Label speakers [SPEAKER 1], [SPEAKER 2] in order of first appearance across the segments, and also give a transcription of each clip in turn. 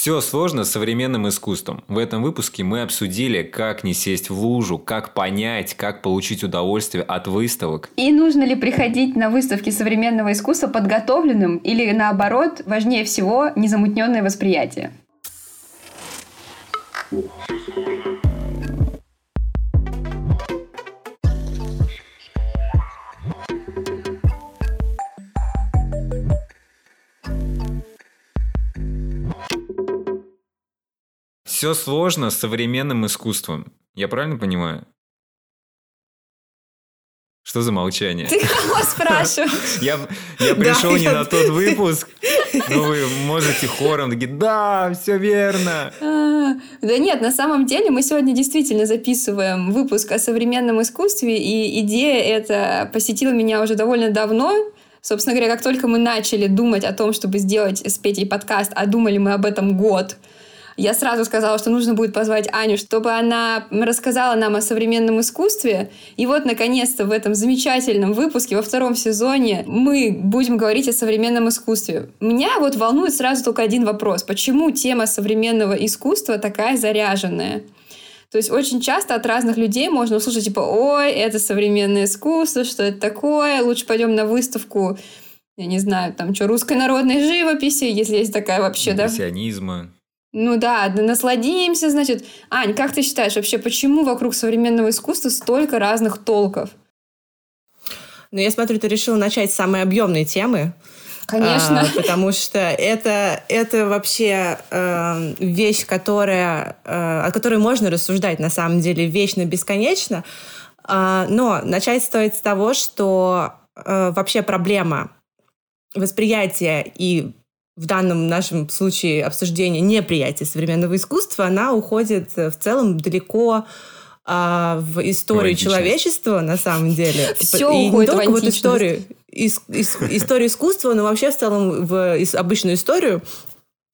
[SPEAKER 1] Все сложно с современным искусством. В этом выпуске мы обсудили, как не сесть в лужу, как понять, как получить удовольствие от выставок.
[SPEAKER 2] И нужно ли приходить на выставки современного искусства подготовленным или наоборот, важнее всего, незамутненное восприятие.
[SPEAKER 1] Все сложно с современным искусством. Я правильно понимаю? Что за молчание?
[SPEAKER 2] Ты кого спрашиваешь?
[SPEAKER 1] Я, я пришел не на тот выпуск, но вы можете хором такие, да, все верно.
[SPEAKER 2] А, да нет, на самом деле мы сегодня действительно записываем выпуск о современном искусстве, и идея эта посетила меня уже довольно давно. Собственно говоря, как только мы начали думать о том, чтобы сделать с Петей подкаст, а думали мы об этом год – я сразу сказала, что нужно будет позвать Аню, чтобы она рассказала нам о современном искусстве. И вот, наконец-то, в этом замечательном выпуске, во втором сезоне, мы будем говорить о современном искусстве. Меня вот волнует сразу только один вопрос. Почему тема современного искусства такая заряженная? То есть очень часто от разных людей можно услышать, типа, ой, это современное искусство, что это такое, лучше пойдем на выставку, я не знаю, там, что, русской народной живописи, если есть такая вообще, да?
[SPEAKER 1] Импрессионизма.
[SPEAKER 2] Ну да, насладимся, значит. Ань, как ты считаешь, вообще почему вокруг современного искусства столько разных толков?
[SPEAKER 3] Ну, я смотрю, ты решила начать с самой объемной темы.
[SPEAKER 2] Конечно.
[SPEAKER 3] А, потому что это, это вообще э, вещь, которая, э, о которой можно рассуждать на самом деле вечно, бесконечно. Э, но начать стоит с того, что э, вообще проблема восприятия и в данном нашем случае обсуждения неприятия современного искусства, она уходит э, в целом далеко а, в историю человечества, на самом деле.
[SPEAKER 2] Все и уходит не только в вот
[SPEAKER 3] историю, ис, ис, историю искусства, но вообще в целом в обычную историю.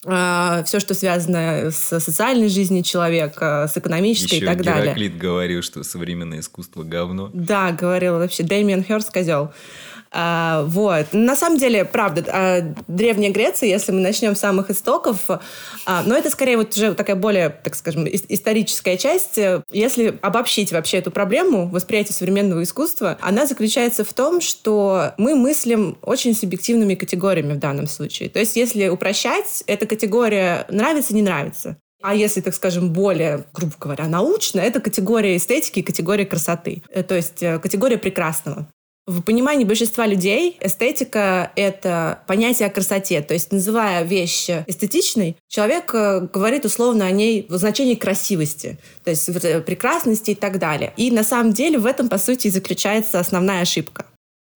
[SPEAKER 3] А, все, что связано с социальной жизнью человека, с экономической
[SPEAKER 1] Еще
[SPEAKER 3] и так
[SPEAKER 1] Гераклит
[SPEAKER 3] далее.
[SPEAKER 1] Гераклит говорил, что современное искусство говно.
[SPEAKER 3] Да, говорил вообще. Дэмиан Хёрст козел. А, вот. На самом деле, правда, а, Древняя Греция, если мы начнем с самых истоков, а, но это скорее вот уже такая более, так скажем, историческая часть. Если обобщить вообще эту проблему восприятия современного искусства, она заключается в том, что мы мыслим очень субъективными категориями в данном случае. То есть, если упрощать, эта категория нравится, не нравится. А если, так скажем, более, грубо говоря, научно, это категория эстетики и категория красоты. Э, то есть э, категория прекрасного. В понимании большинства людей эстетика — это понятие о красоте. То есть, называя вещь эстетичной, человек э, говорит условно о ней в значении красивости, то есть э, прекрасности и так далее. И на самом деле в этом, по сути, заключается основная ошибка.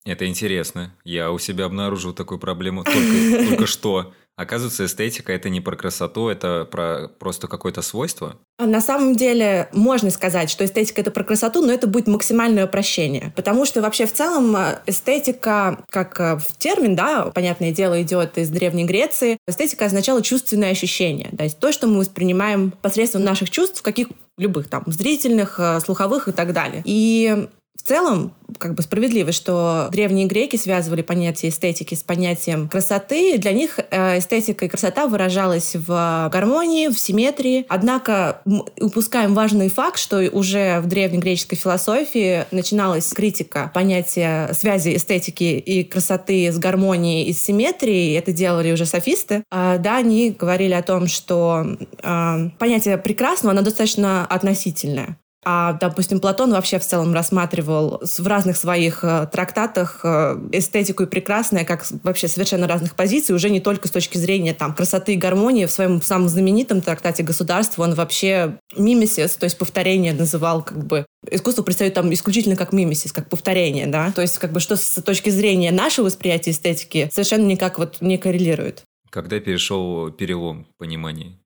[SPEAKER 1] Это интересно. Я у себя обнаружил такую проблему только что. Оказывается, эстетика это не про красоту, это про просто какое-то свойство.
[SPEAKER 3] А на самом деле можно сказать, что эстетика это про красоту, но это будет максимальное упрощение. Потому что вообще в целом э, эстетика, как э, в термин, да, понятное дело, идет из Древней Греции. Эстетика означала чувственное ощущение. То есть то, что мы воспринимаем посредством наших чувств, каких любых там зрительных, э, слуховых и так далее. И в целом, как бы справедливо, что древние греки связывали понятие эстетики с понятием красоты. Для них э, эстетика и красота выражалась в гармонии, в симметрии. Однако упускаем важный факт, что уже в древнегреческой философии начиналась критика понятия связи эстетики и красоты с гармонией и с симметрией. Это делали уже софисты. А, да, они говорили о том, что э, понятие прекрасного, оно достаточно относительное. А, допустим, Платон вообще в целом рассматривал в разных своих э, трактатах э, эстетику и прекрасное как вообще совершенно разных позиций, уже не только с точки зрения там, красоты и гармонии. В своем самом знаменитом трактате «Государство» он вообще мимесис, то есть повторение называл как бы Искусство представляет там исключительно как мимесис, как повторение, да? То есть как бы что с точки зрения нашего восприятия эстетики совершенно никак вот не коррелирует.
[SPEAKER 1] Когда перешел перелом понимания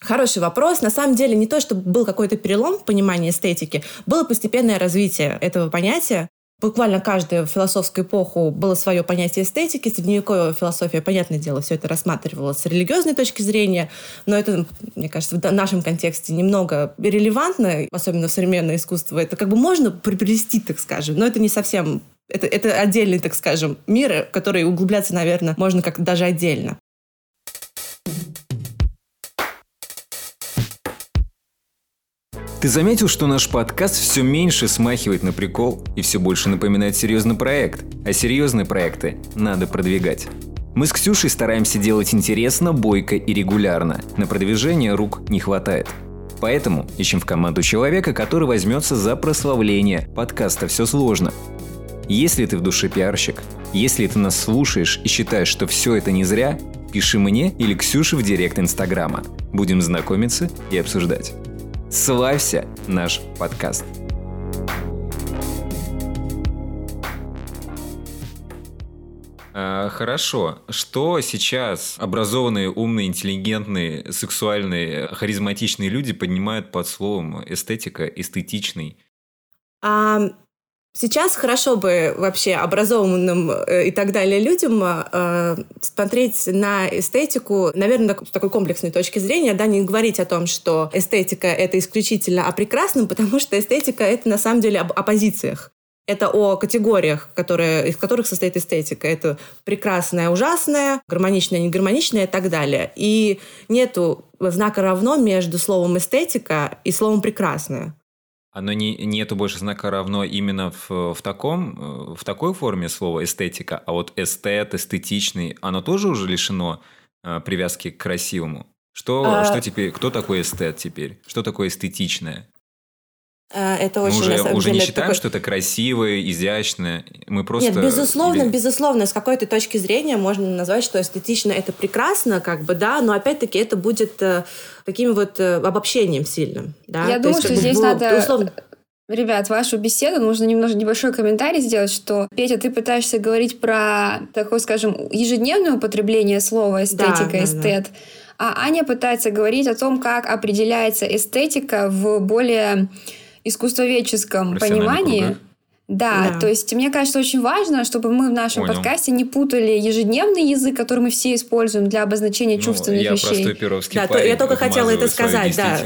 [SPEAKER 3] Хороший вопрос. На самом деле не то, чтобы был какой-то перелом в понимании эстетики, было постепенное развитие этого понятия. Буквально каждую философскую эпоху было свое понятие эстетики. Средневековая философия, понятное дело, все это рассматривалось с религиозной точки зрения, но это, мне кажется, в нашем контексте немного релевантно, особенно в современное искусство. Это как бы можно приплести, так скажем, но это не совсем это, это отдельный, так скажем, мир, в который углубляться, наверное, можно как-то даже отдельно.
[SPEAKER 1] Ты заметил, что наш подкаст все меньше смахивает на прикол и все больше напоминает серьезный проект? А серьезные проекты надо продвигать. Мы с Ксюшей стараемся делать интересно, бойко и регулярно. На продвижение рук не хватает. Поэтому ищем в команду человека, который возьмется за прославление. Подкаста все сложно. Если ты в душе пиарщик, если ты нас слушаешь и считаешь, что все это не зря, пиши мне или Ксюше в директ Инстаграма. Будем знакомиться и обсуждать. Славься наш подкаст! А, хорошо. Что сейчас образованные, умные, интеллигентные, сексуальные, харизматичные люди поднимают под словом эстетика, эстетичный?
[SPEAKER 3] А, сейчас хорошо бы вообще образованным э, и так далее людям э, смотреть на эстетику, наверное, с такой комплексной точки зрения, да, не говорить о том, что эстетика — это исключительно о прекрасном, потому что эстетика — это на самом деле об оппозициях. Это о категориях, которые, из которых состоит эстетика. Это прекрасное, ужасное, гармоничное, негармоничное и так далее. И нету знака равно между словом эстетика и словом прекрасное.
[SPEAKER 1] Оно не, нету больше знака равно именно в, в, таком, в такой форме слова эстетика, а вот эстет, эстетичный, оно тоже уже лишено э, привязки к красивому. Что, а... что теперь, кто такой эстет теперь? Что такое эстетичное?
[SPEAKER 3] Э, это очень,
[SPEAKER 1] мы уже,
[SPEAKER 3] на самом
[SPEAKER 1] уже
[SPEAKER 3] деле,
[SPEAKER 1] не считаем,
[SPEAKER 3] такой...
[SPEAKER 1] что это красиво, изящно. Мы просто...
[SPEAKER 3] Нет, безусловно,
[SPEAKER 1] Или...
[SPEAKER 3] безусловно, с какой-то точки зрения можно назвать, что эстетично это прекрасно, как бы, да, но опять-таки это будет э, таким вот э, обобщением сильным. Да?
[SPEAKER 2] Я
[SPEAKER 3] То
[SPEAKER 2] думаю,
[SPEAKER 3] есть,
[SPEAKER 2] что
[SPEAKER 3] как
[SPEAKER 2] здесь
[SPEAKER 3] бы,
[SPEAKER 2] надо...
[SPEAKER 3] условно...
[SPEAKER 2] Ребят, вашу беседу нужно немножко небольшой комментарий сделать, что, Петя, ты пытаешься говорить про такое, скажем, ежедневное употребление слова эстетика, да, эстет, да, да. а Аня пытается говорить о том, как определяется эстетика в более искусствоведческом понимании. Да, да, то есть мне кажется, очень важно, чтобы мы в нашем Понял. подкасте не путали ежедневный язык, который мы все используем для обозначения ну, чувственных
[SPEAKER 1] я
[SPEAKER 2] вещей.
[SPEAKER 1] простой перовский
[SPEAKER 3] да,
[SPEAKER 1] парень,
[SPEAKER 3] я только хотела это сказать, да.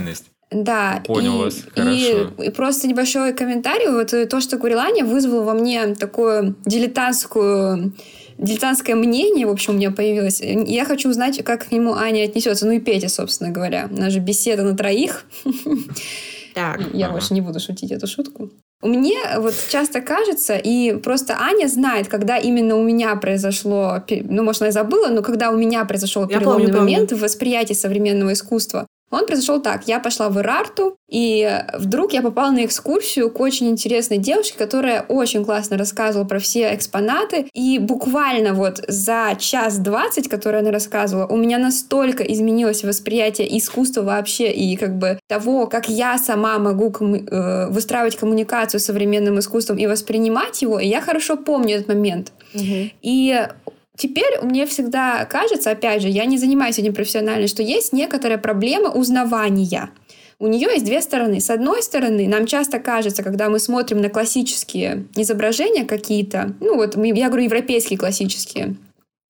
[SPEAKER 2] Да,
[SPEAKER 1] Понял
[SPEAKER 2] и,
[SPEAKER 1] вас, хорошо.
[SPEAKER 2] И, и просто небольшой комментарий. Вот то, что говорила Аня, вызвало во мне такую дилетантскую дилетантское мнение, в общем, у меня появилось. Я хочу узнать, как к нему Аня отнесется. Ну и Петя, собственно говоря. У нас же беседа на троих.
[SPEAKER 3] Так.
[SPEAKER 2] Я ага. больше не буду шутить эту шутку. Мне вот часто кажется, и просто Аня знает, когда именно у меня произошло, ну, может, она забыла, но когда у меня произошел переломный помню, момент помню. в восприятии современного искусства, он произошел так. Я пошла в Ирарту, и вдруг я попала на экскурсию к очень интересной девушке, которая очень классно рассказывала про все экспонаты. И буквально вот за час двадцать, который она рассказывала, у меня настолько изменилось восприятие искусства вообще и как бы того, как я сама могу комму- э, выстраивать коммуникацию с современным искусством и воспринимать его. И я хорошо помню этот момент. Угу. И Теперь мне всегда кажется, опять же, я не занимаюсь этим профессионально, что есть некоторая проблема узнавания. У нее есть две стороны. С одной стороны, нам часто кажется, когда мы смотрим на классические изображения какие-то, ну вот я говорю европейские классические,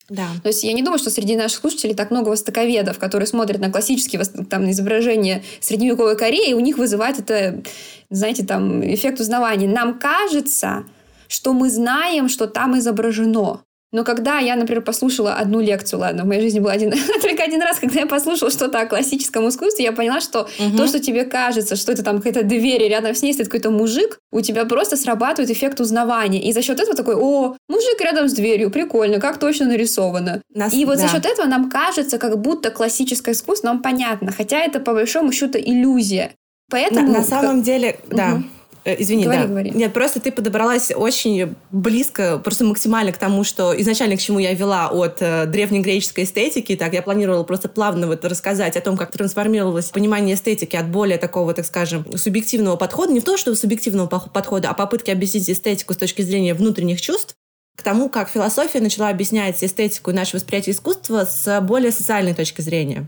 [SPEAKER 3] да.
[SPEAKER 2] То есть я не думаю, что среди наших слушателей так много востоковедов, которые смотрят на классические там, изображения средневековой Кореи, и у них вызывает это, знаете, там, эффект узнавания. Нам кажется, что мы знаем, что там изображено. Но когда я, например, послушала одну лекцию, ладно, в моей жизни был один, только один раз, когда я послушала что-то о классическом искусстве, я поняла, что угу. то, что тебе кажется, что это там какая-то дверь, и рядом с ней стоит какой-то мужик, у тебя просто срабатывает эффект узнавания. И за счет этого такой, о, мужик рядом с дверью, прикольно, как точно нарисовано. Нас, и вот да. за счет этого нам кажется, как будто классическое искусство нам понятно, хотя это по большому счету иллюзия. Поэтому...
[SPEAKER 3] На, на самом деле, да. Угу. Э, извини,
[SPEAKER 2] говори,
[SPEAKER 3] да.
[SPEAKER 2] Говори.
[SPEAKER 3] Нет, просто ты подобралась очень близко, просто максимально к тому, что изначально к чему я вела от э, древнегреческой эстетики. Так, я планировала просто плавно вот рассказать о том, как трансформировалось понимание эстетики от более такого, так скажем, субъективного подхода, не в то, что субъективного подхода, а попытки объяснить эстетику с точки зрения внутренних чувств, к тому, как философия начала объяснять эстетику и наше восприятие искусства с более социальной точки зрения.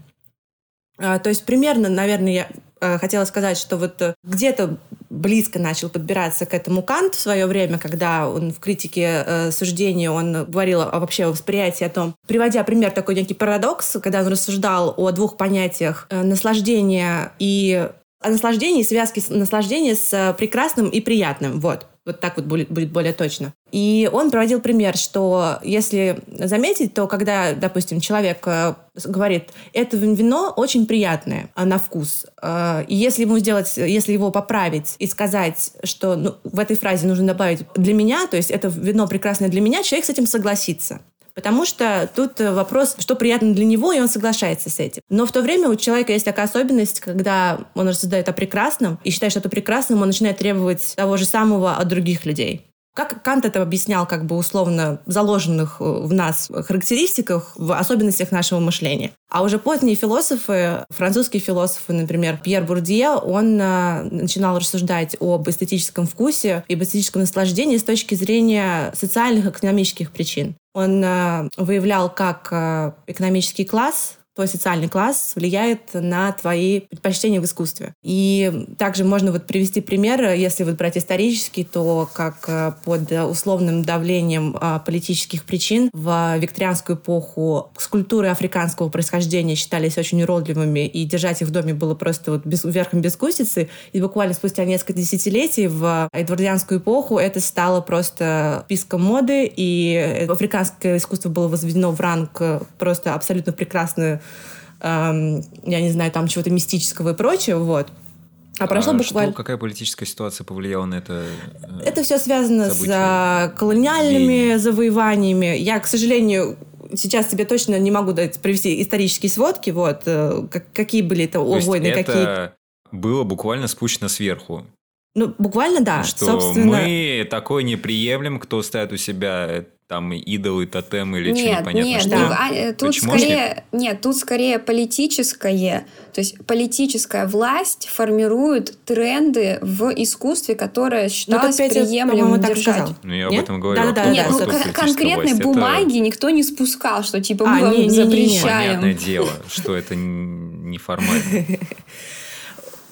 [SPEAKER 3] А, то есть примерно, наверное, я хотела сказать, что вот э, где-то близко начал подбираться к этому Кант в свое время, когда он в критике э, суждения он говорил о вообще восприятии о том, приводя пример такой некий парадокс, когда он рассуждал о двух понятиях э, наслаждения и о наслаждении, связке наслаждения с прекрасным и приятным. Вот. Вот так вот будет, будет более точно. И он проводил пример, что если заметить, то когда, допустим, человек э, говорит, это вино очень приятное а на вкус, э, и если ему сделать, если его поправить и сказать, что ну, в этой фразе нужно добавить для меня, то есть это вино прекрасное для меня, человек с этим согласится. Потому что тут вопрос, что приятно для него, и он соглашается с этим. Но в то время у человека есть такая особенность, когда он рассуждает о прекрасном и считает что-то прекрасным, он начинает требовать того же самого от других людей. Как Кант это объяснял, как бы условно заложенных э, в нас характеристиках, в особенностях нашего мышления. А уже поздние философы, французские философы, например, Пьер Бурдье, он э, начинал рассуждать об эстетическом вкусе и об эстетическом наслаждении с точки зрения социальных экономических причин. Он э, выявлял, как экономический класс твой социальный класс влияет на твои предпочтения в искусстве. И также можно вот привести пример, если вот брать исторически, то как э, под условным давлением а, политических причин в викторианскую эпоху скульптуры африканского происхождения считались очень уродливыми, и держать их в доме было просто вот без, верхом бескусицы. И буквально спустя несколько десятилетий в эдвардианскую эпоху это стало просто списком моды, и африканское искусство было возведено в ранг просто абсолютно прекрасную эм, я не знаю, там чего-то мистического и прочего, вот.
[SPEAKER 1] А прошло а буквально... Что, какая политическая ситуация повлияла на это?
[SPEAKER 3] Э, это все связано событие? с колониальными Веяние. завоеваниями. Я, к сожалению, сейчас тебе точно не могу дать привести исторические сводки, вот, э, как, какие были это То войны,
[SPEAKER 1] это
[SPEAKER 3] какие...
[SPEAKER 1] было буквально спущено сверху.
[SPEAKER 3] Ну, буквально, да.
[SPEAKER 1] Что собственно... мы такое не приемлем, кто ставит у себя там идолы, тотемы или
[SPEAKER 2] нет,
[SPEAKER 1] непонятно
[SPEAKER 2] нет,
[SPEAKER 1] что.
[SPEAKER 2] Да. А, э, тут скорее, нет, тут скорее политическое, то есть политическая власть формирует тренды в искусстве, которое ну, считалось ну, приемлемым держать.
[SPEAKER 1] Ну, я нет? об этом говорю.
[SPEAKER 2] Да, да, да, нет, да, ну, конкретной власть, бумаги это... никто не спускал, что типа мы а, вам не, запрещаем. Не, не, не.
[SPEAKER 1] Понятное дело, что это неформально.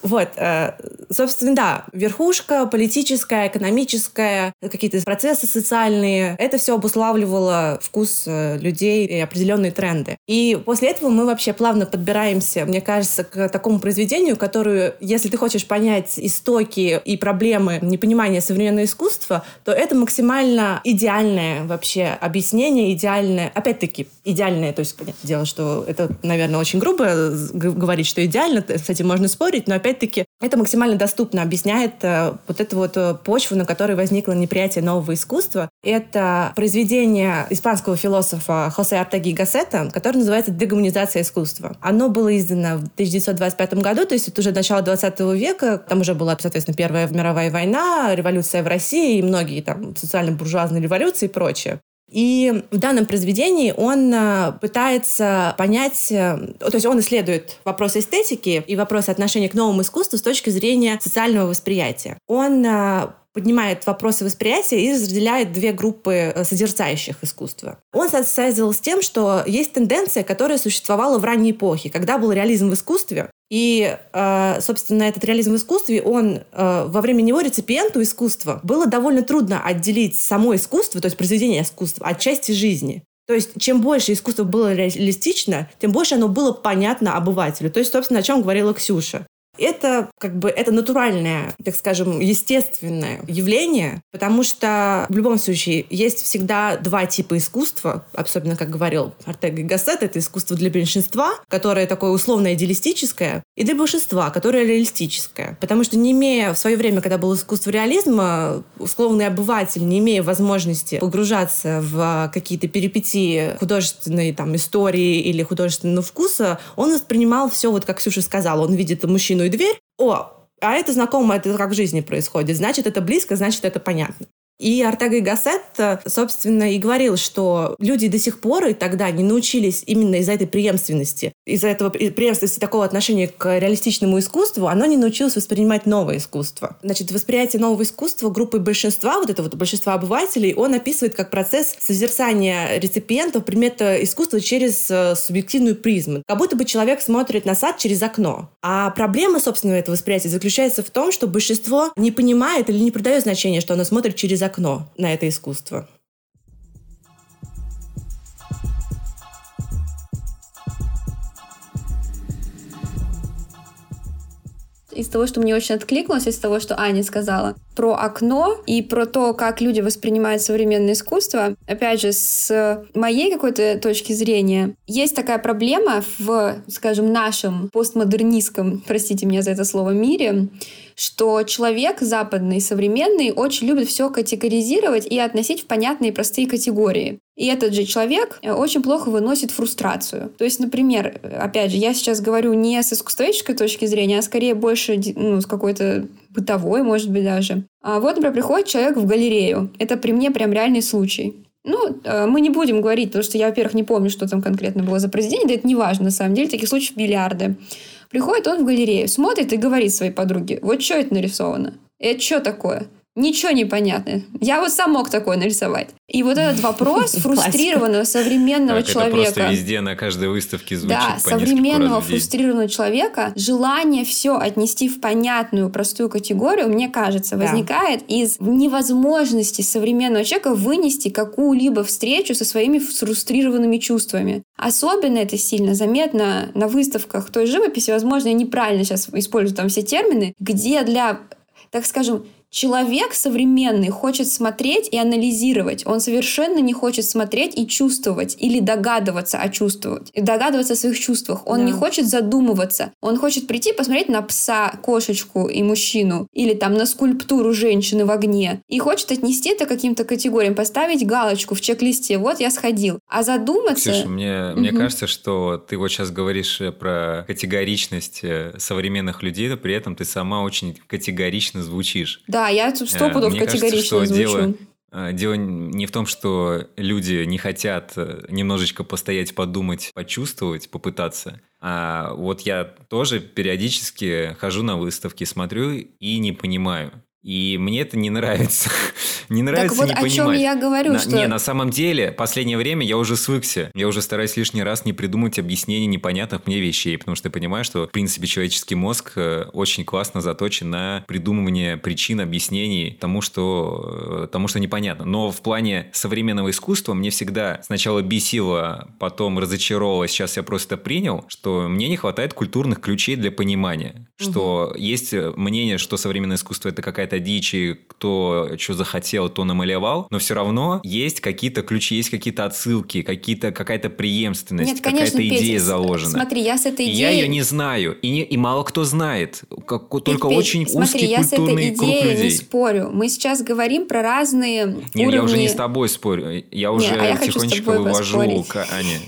[SPEAKER 3] Вот, э, собственно, да, верхушка политическая, экономическая, какие-то процессы социальные, это все обуславливало вкус э, людей и определенные тренды. И после этого мы вообще плавно подбираемся, мне кажется, к такому произведению, которое, если ты хочешь понять истоки и проблемы непонимания современного искусства, то это максимально идеальное вообще объяснение, идеальное, опять-таки, идеальное, то есть, понятное дело, что это, наверное, очень грубо говорить, что идеально, с этим можно спорить, но опять опять-таки, это максимально доступно объясняет э, вот эту вот э, почву, на которой возникло неприятие нового искусства. Это произведение испанского философа Хосе Артаги Гассета, которое называется «Дегуманизация искусства». Оно было издано в 1925 году, то есть это уже начало 20 века. Там уже была, соответственно, Первая мировая война, революция в России и многие там социально-буржуазные революции и прочее. И в данном произведении он э, пытается понять, э, то есть он исследует вопросы эстетики и вопросы отношения к новому искусству с точки зрения социального восприятия. Он э, поднимает вопросы восприятия и разделяет две группы созерцающих искусства. Он связывал с тем, что есть тенденция, которая существовала в ранней эпохе, когда был реализм в искусстве, и, э, собственно, этот реализм в искусстве, он э, во время него реципиенту искусства было довольно трудно отделить само искусство, то есть произведение искусства, от части жизни. То есть, чем больше искусство было реалистично, тем больше оно было понятно обывателю. То есть, собственно, о чем говорила Ксюша это как бы это натуральное, так скажем, естественное явление, потому что в любом случае есть всегда два типа искусства, особенно, как говорил Артега и Гассет, это искусство для большинства, которое такое условно-идеалистическое, и для большинства, которое реалистическое. Потому что не имея в свое время, когда было искусство реализма, условный обыватель, не имея возможности погружаться в какие-то перипетии художественной там, истории или художественного вкуса, он воспринимал все, вот как Ксюша сказала, он видит мужчину дверь, о, а это знакомо, это как в жизни происходит. Значит, это близко, значит, это понятно. И Артега и Гассет, собственно, и говорил, что люди до сих пор и тогда не научились именно из-за этой преемственности, из-за этого преемственности такого отношения к реалистичному искусству, оно не научилось воспринимать новое искусство. Значит, восприятие нового искусства группы большинства, вот это вот большинства обывателей, он описывает как процесс созерцания реципиентов предмета искусства через э, субъективную призму. Как будто бы человек смотрит на сад через окно. А проблема, собственно, этого восприятия заключается в том, что большинство не понимает или не придает значения, что оно смотрит через окно окно на это искусство.
[SPEAKER 2] из того, что мне очень откликнулось, из того, что Аня сказала, про окно и про то, как люди воспринимают современное искусство. Опять же, с моей какой-то точки зрения, есть такая проблема в, скажем, нашем постмодернистском, простите меня за это слово, мире, что человек западный, современный, очень любит все категоризировать и относить в понятные простые категории. И этот же человек э, очень плохо выносит фрустрацию. То есть, например, опять же, я сейчас говорю не с искусствоведческой точки зрения, а скорее больше ну, с какой-то бытовой, может быть, даже. А вот, например, приходит человек в галерею. Это при мне прям реальный случай. Ну, э, мы не будем говорить, потому что я, во-первых, не помню, что там конкретно было за произведение, да это не важно, на самом деле, таких случаев миллиарды. Приходит он в галерею, смотрит и говорит своей подруге, вот что это нарисовано? Это что такое? Ничего не понятно. Я вот сам мог такое нарисовать. И вот этот вопрос фрустрированного современного
[SPEAKER 1] так,
[SPEAKER 2] человека.
[SPEAKER 1] Это просто везде на каждой выставке звучит
[SPEAKER 2] Да, современного фрустрированного человека желание все отнести в понятную, простую категорию, мне кажется, да. возникает из невозможности современного человека вынести какую-либо встречу со своими фрустрированными чувствами. Особенно это сильно заметно на выставках той живописи. Возможно, я неправильно сейчас использую там все термины, где для, так скажем, Человек современный хочет смотреть и анализировать. Он совершенно не хочет смотреть и чувствовать или догадываться о чувствовать, и догадываться о своих чувствах. Он да. не хочет задумываться. Он хочет прийти посмотреть на пса, кошечку и мужчину или там на скульптуру женщины в огне и хочет отнести это каким-то категориям, поставить галочку в чек-листе. Вот я сходил. А задуматься...
[SPEAKER 1] Ксюша, мне, угу. мне кажется, что ты вот сейчас говоришь э, про категоричность э, современных людей, но при этом ты сама очень категорично звучишь.
[SPEAKER 2] Да, да, я сто пудов категорично кажется, звучу. Дело...
[SPEAKER 1] Э, дело не в том, что люди не хотят э, немножечко постоять, подумать, почувствовать, попытаться. А вот я тоже периодически хожу на выставки, смотрю и не понимаю. И мне это не нравится. не нравится так вот не о понимать. чем
[SPEAKER 2] я говорю,
[SPEAKER 1] на,
[SPEAKER 2] что...
[SPEAKER 1] Не, на самом деле, последнее время я уже свыкся. Я уже стараюсь лишний раз не придумать объяснений непонятных мне вещей, потому что я понимаю, что, в принципе, человеческий мозг э, очень классно заточен на придумывание причин, объяснений тому, что, э, тому, что непонятно. Но в плане современного искусства мне всегда сначала бесило, потом разочаровало, сейчас я просто принял, что мне не хватает культурных ключей для понимания. Что угу. есть мнение, что современное искусство это какая-то какая-то дичь, и кто что захотел, то намалевал, но все равно есть какие-то ключи, есть какие-то отсылки, какие-то, какая-то преемственность, Нет, конечно, какая-то идея Петя, заложена.
[SPEAKER 2] Смотри, я с этой идеей...
[SPEAKER 1] И я ее не знаю, и, не, и мало кто знает, как, только Петь, очень смотри, узкий я культурный
[SPEAKER 2] круг людей.
[SPEAKER 1] с этой идеей
[SPEAKER 2] не спорю. Мы сейчас говорим про разные Нет,
[SPEAKER 1] уровни... я уже не с тобой спорю, я уже Нет, а я тихонечко вывожу поспорить. к Ане.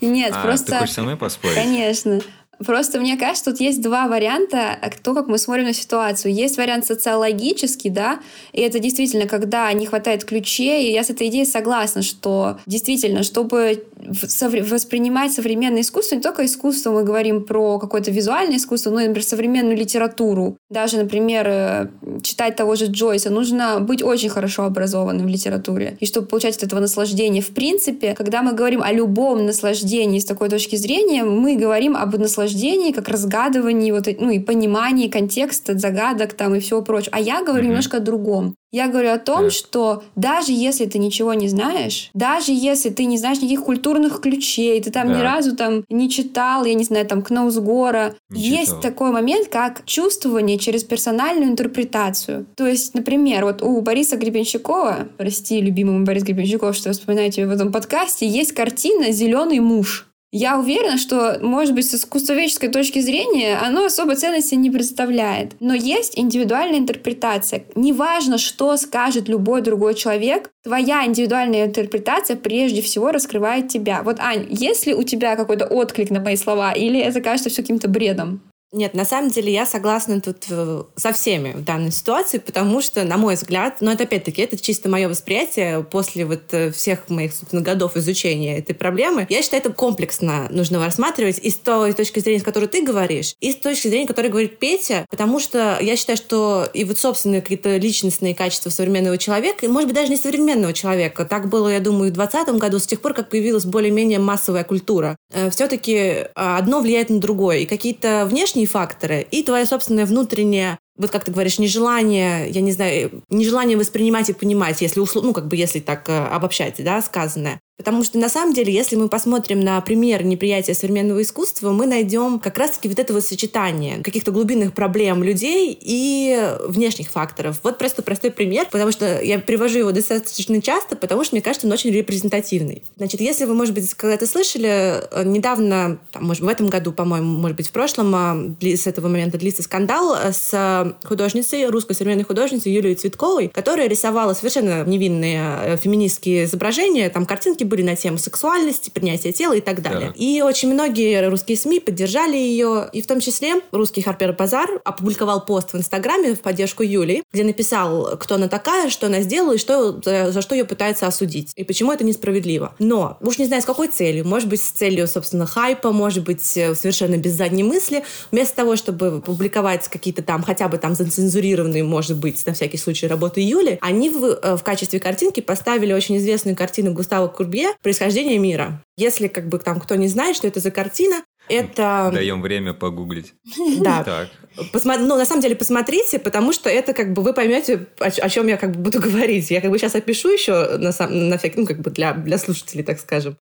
[SPEAKER 2] Нет,
[SPEAKER 1] а,
[SPEAKER 2] просто...
[SPEAKER 1] Ты хочешь со мной поспорить?
[SPEAKER 2] Конечно. Просто мне кажется, тут есть два варианта, то, как мы смотрим на ситуацию. Есть вариант социологический, да, и это действительно, когда не хватает ключей, и я с этой идеей согласна, что действительно, чтобы воспринимать современное искусство, не только искусство, мы говорим про какое-то визуальное искусство, но и, например, современную литературу. Даже, например, э, читать того же Джойса, нужно быть очень хорошо образованным в литературе. И чтобы получать от этого наслаждение. В принципе, когда мы говорим о любом наслаждении с такой точки зрения, мы говорим об наслаждении, как разгадывании, вот, ну и понимании контекста, загадок там и всего прочего. А я говорю mm-hmm. немножко о другом. Я говорю о том, да. что даже если ты ничего не знаешь, даже если ты не знаешь никаких культурных ключей, ты там да. ни разу там не читал, я не знаю, там Кнаусгора, не есть читал. такой момент, как чувствование через персональную интерпретацию. То есть, например, вот у Бориса Гребенщикова, прости, любимому Борис Гребенщиков, что я вспоминаю в этом подкасте, есть картина «Зеленый муж». Я уверена, что, может быть, с искусствоведческой точки зрения оно особой ценности не представляет. Но есть индивидуальная интерпретация. Неважно, что скажет любой другой человек, твоя индивидуальная интерпретация прежде всего раскрывает тебя. Вот, Ань, есть ли у тебя какой-то отклик на мои слова, или это кажется все каким-то бредом?
[SPEAKER 3] Нет, на самом деле я согласна тут э, со всеми в данной ситуации, потому что, на мой взгляд, но это опять-таки, это чисто мое восприятие после вот э, всех моих, собственно, годов изучения этой проблемы. Я считаю, это комплексно нужно рассматривать и с той точки зрения, с которой ты говоришь, и с точки зрения, которой говорит Петя, потому что я считаю, что и вот собственные какие-то личностные качества современного человека, и, может быть, даже не современного человека, так было, я думаю, в 2020 году, с тех пор, как появилась более-менее массовая культура, э, все-таки одно влияет на другое, и какие-то внешние внешние факторы и твое собственное внутреннее вот как ты говоришь, нежелание, я не знаю, нежелание воспринимать и понимать, если услов, ну, как бы, если так э, обобщать, да, сказанное. Потому что на самом деле, если мы посмотрим на пример неприятия современного искусства, мы найдем как раз-таки вот это вот сочетание каких-то глубинных проблем людей и внешних факторов. Вот просто простой пример, потому что я привожу его достаточно часто, потому что мне кажется, он очень репрезентативный. Значит, если вы, может быть, когда-то слышали, э, недавно, там, может, в этом году, по-моему, может быть, в прошлом, э, с этого момента длится скандал э, с художницей, русской современной художницей Юлией Цветковой, которая рисовала совершенно невинные феминистские изображения, там картинки были на тему сексуальности, принятия тела и так далее. Да. И очень многие русские СМИ поддержали ее, и в том числе русский Харпер Базар опубликовал пост в Инстаграме в поддержку Юли, где написал, кто она такая, что она сделала и что, за, за что ее пытаются осудить, и почему это несправедливо. Но уж не знаю, с какой целью. Может быть, с целью, собственно, хайпа, может быть, совершенно без задней мысли. Вместо того, чтобы публиковать какие-то там, хотя бы там зацензурированные, может быть, на всякий случай, работы Юли, они в, э, в качестве картинки поставили очень известную картину Густава Курбье «Происхождение мира». Если как бы там кто не знает, что это за картина, это...
[SPEAKER 1] Даем время погуглить.
[SPEAKER 3] Да. Так. Посмо... Ну, на самом деле, посмотрите, потому что это как бы вы поймете, о, о чем я как бы буду говорить. Я как бы сейчас опишу еще на, сам... на всякий, ну, как бы для, для слушателей, так скажем.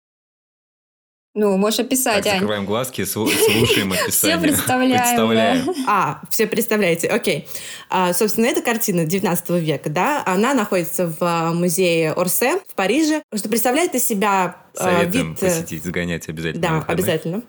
[SPEAKER 2] Ну, можешь описать,
[SPEAKER 1] так, закрываем глазки, слушаем описание.
[SPEAKER 2] Все представляем. представляем.
[SPEAKER 3] А, все представляете, окей. А, собственно, эта картина 19 века, да, она находится в а, музее Орсе в Париже. Что представляет из себя
[SPEAKER 1] а, Советуем вид... Э, посетить, сгонять обязательно.
[SPEAKER 3] Да, обязательно.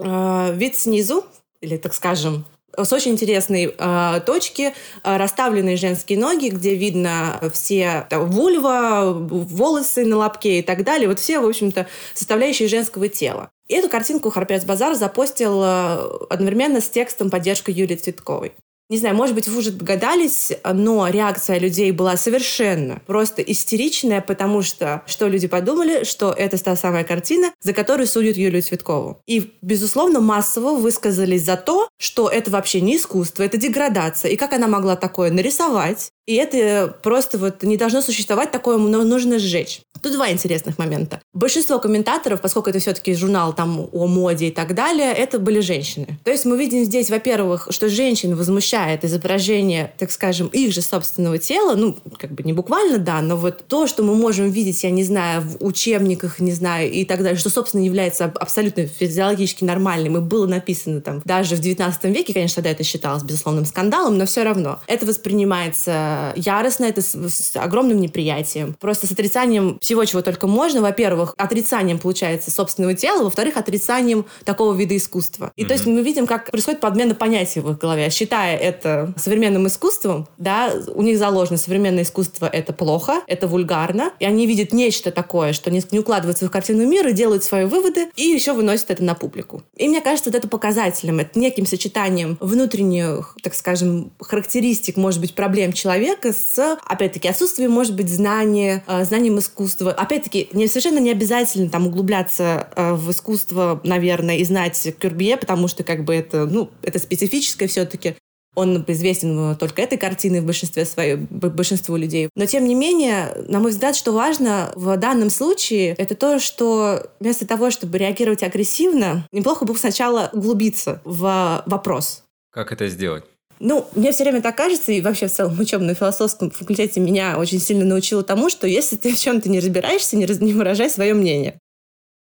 [SPEAKER 3] А, вид снизу, или, так скажем, с очень интересной э, точки э, расставленные женские ноги, где видно все там, вульва, волосы на лобке и так далее. Вот все, в общем-то, составляющие женского тела. И эту картинку Харпец Базар запостил э, одновременно с текстом поддержка Юлии Цветковой. Не знаю, может быть, вы уже догадались, но реакция людей была совершенно просто истеричная, потому что что люди подумали, что это та самая картина, за которую судят Юлию Цветкову. И, безусловно, массово высказались за то, что это вообще не искусство, это деградация. И как она могла такое нарисовать, и это просто вот не должно существовать, такое нужно сжечь. Тут два интересных момента. Большинство комментаторов, поскольку это все-таки журнал там о моде и так далее, это были женщины. То есть мы видим здесь, во-первых, что женщин возмущает изображение, так скажем, их же собственного тела, ну, как бы не буквально, да, но вот то, что мы можем видеть, я не знаю, в учебниках, не знаю, и так далее, что, собственно, является абсолютно физиологически нормальным и было написано там даже в 19 веке, конечно, тогда это считалось безусловным скандалом, но все равно это воспринимается яростно, это с, с огромным неприятием. Просто с отрицанием всего, чего только можно. Во-первых, отрицанием, получается, собственного тела, во-вторых, отрицанием такого вида искусства. И mm-hmm. то есть мы видим, как происходит подмена понятий в их голове. Считая это современным искусством, да, у них заложено современное искусство — это плохо, это вульгарно, и они видят нечто такое, что не, не укладывается в картину мира, делают свои выводы и еще выносят это на публику. И мне кажется, вот это показателем, это неким сочетанием внутренних, так скажем, характеристик, может быть, проблем человека, человека с, опять-таки, отсутствием, может быть, знания, э, знанием искусства. Опять-таки, не, совершенно не обязательно там углубляться э, в искусство, наверное, и знать Кюрбье, потому что как бы это, ну, это специфическое все-таки. Он известен только этой картиной в большинстве своей, большинству людей. Но, тем не менее, на мой взгляд, что важно в данном случае, это то, что вместо того, чтобы реагировать агрессивно, неплохо бы сначала углубиться в вопрос.
[SPEAKER 1] Как это сделать?
[SPEAKER 3] Ну, мне все время так кажется, и вообще в целом учебном философском факультете меня очень сильно научило тому, что если ты в чем-то не разбираешься, не, раз, не выражай свое мнение.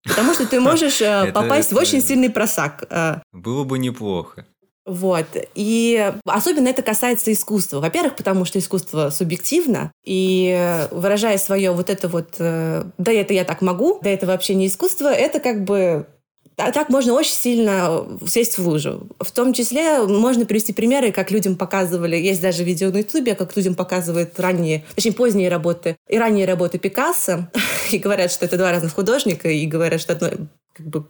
[SPEAKER 3] Потому что ты можешь э, попасть в очень сильный просак. Э.
[SPEAKER 1] Было бы неплохо.
[SPEAKER 3] Вот. И особенно это касается искусства. Во-первых, потому что искусство субъективно, и выражая свое вот это вот э, «да, это я так могу», «да, это вообще не искусство», это как бы а так можно очень сильно сесть в лужу. В том числе можно привести примеры, как людям показывали, есть даже видео на Ютубе, как людям показывают ранние, точнее поздние работы, и ранние работы Пикассо, и говорят, что это два разных художника, и говорят, что одно, как бы,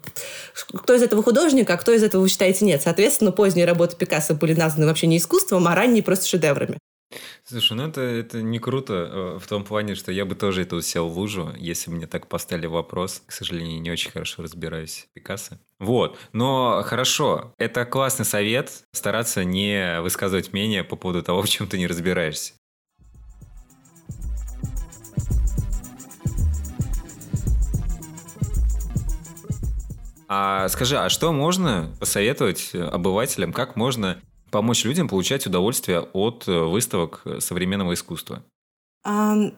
[SPEAKER 3] кто из этого художника, а кто из этого вы считаете нет. Соответственно, поздние работы Пикассо были названы вообще не искусством, а ранние просто шедеврами.
[SPEAKER 1] Слушай, ну это, это не круто э, в том плане, что я бы тоже это сел в лужу, если мне так поставили вопрос. К сожалению, не очень хорошо разбираюсь в Пикассо. Вот, но хорошо, это классный совет, стараться не высказывать мнение по поводу того, в чем ты не разбираешься. А скажи, а что можно посоветовать обывателям, как можно помочь людям получать удовольствие от э, выставок э, современного искусства?
[SPEAKER 3] Um,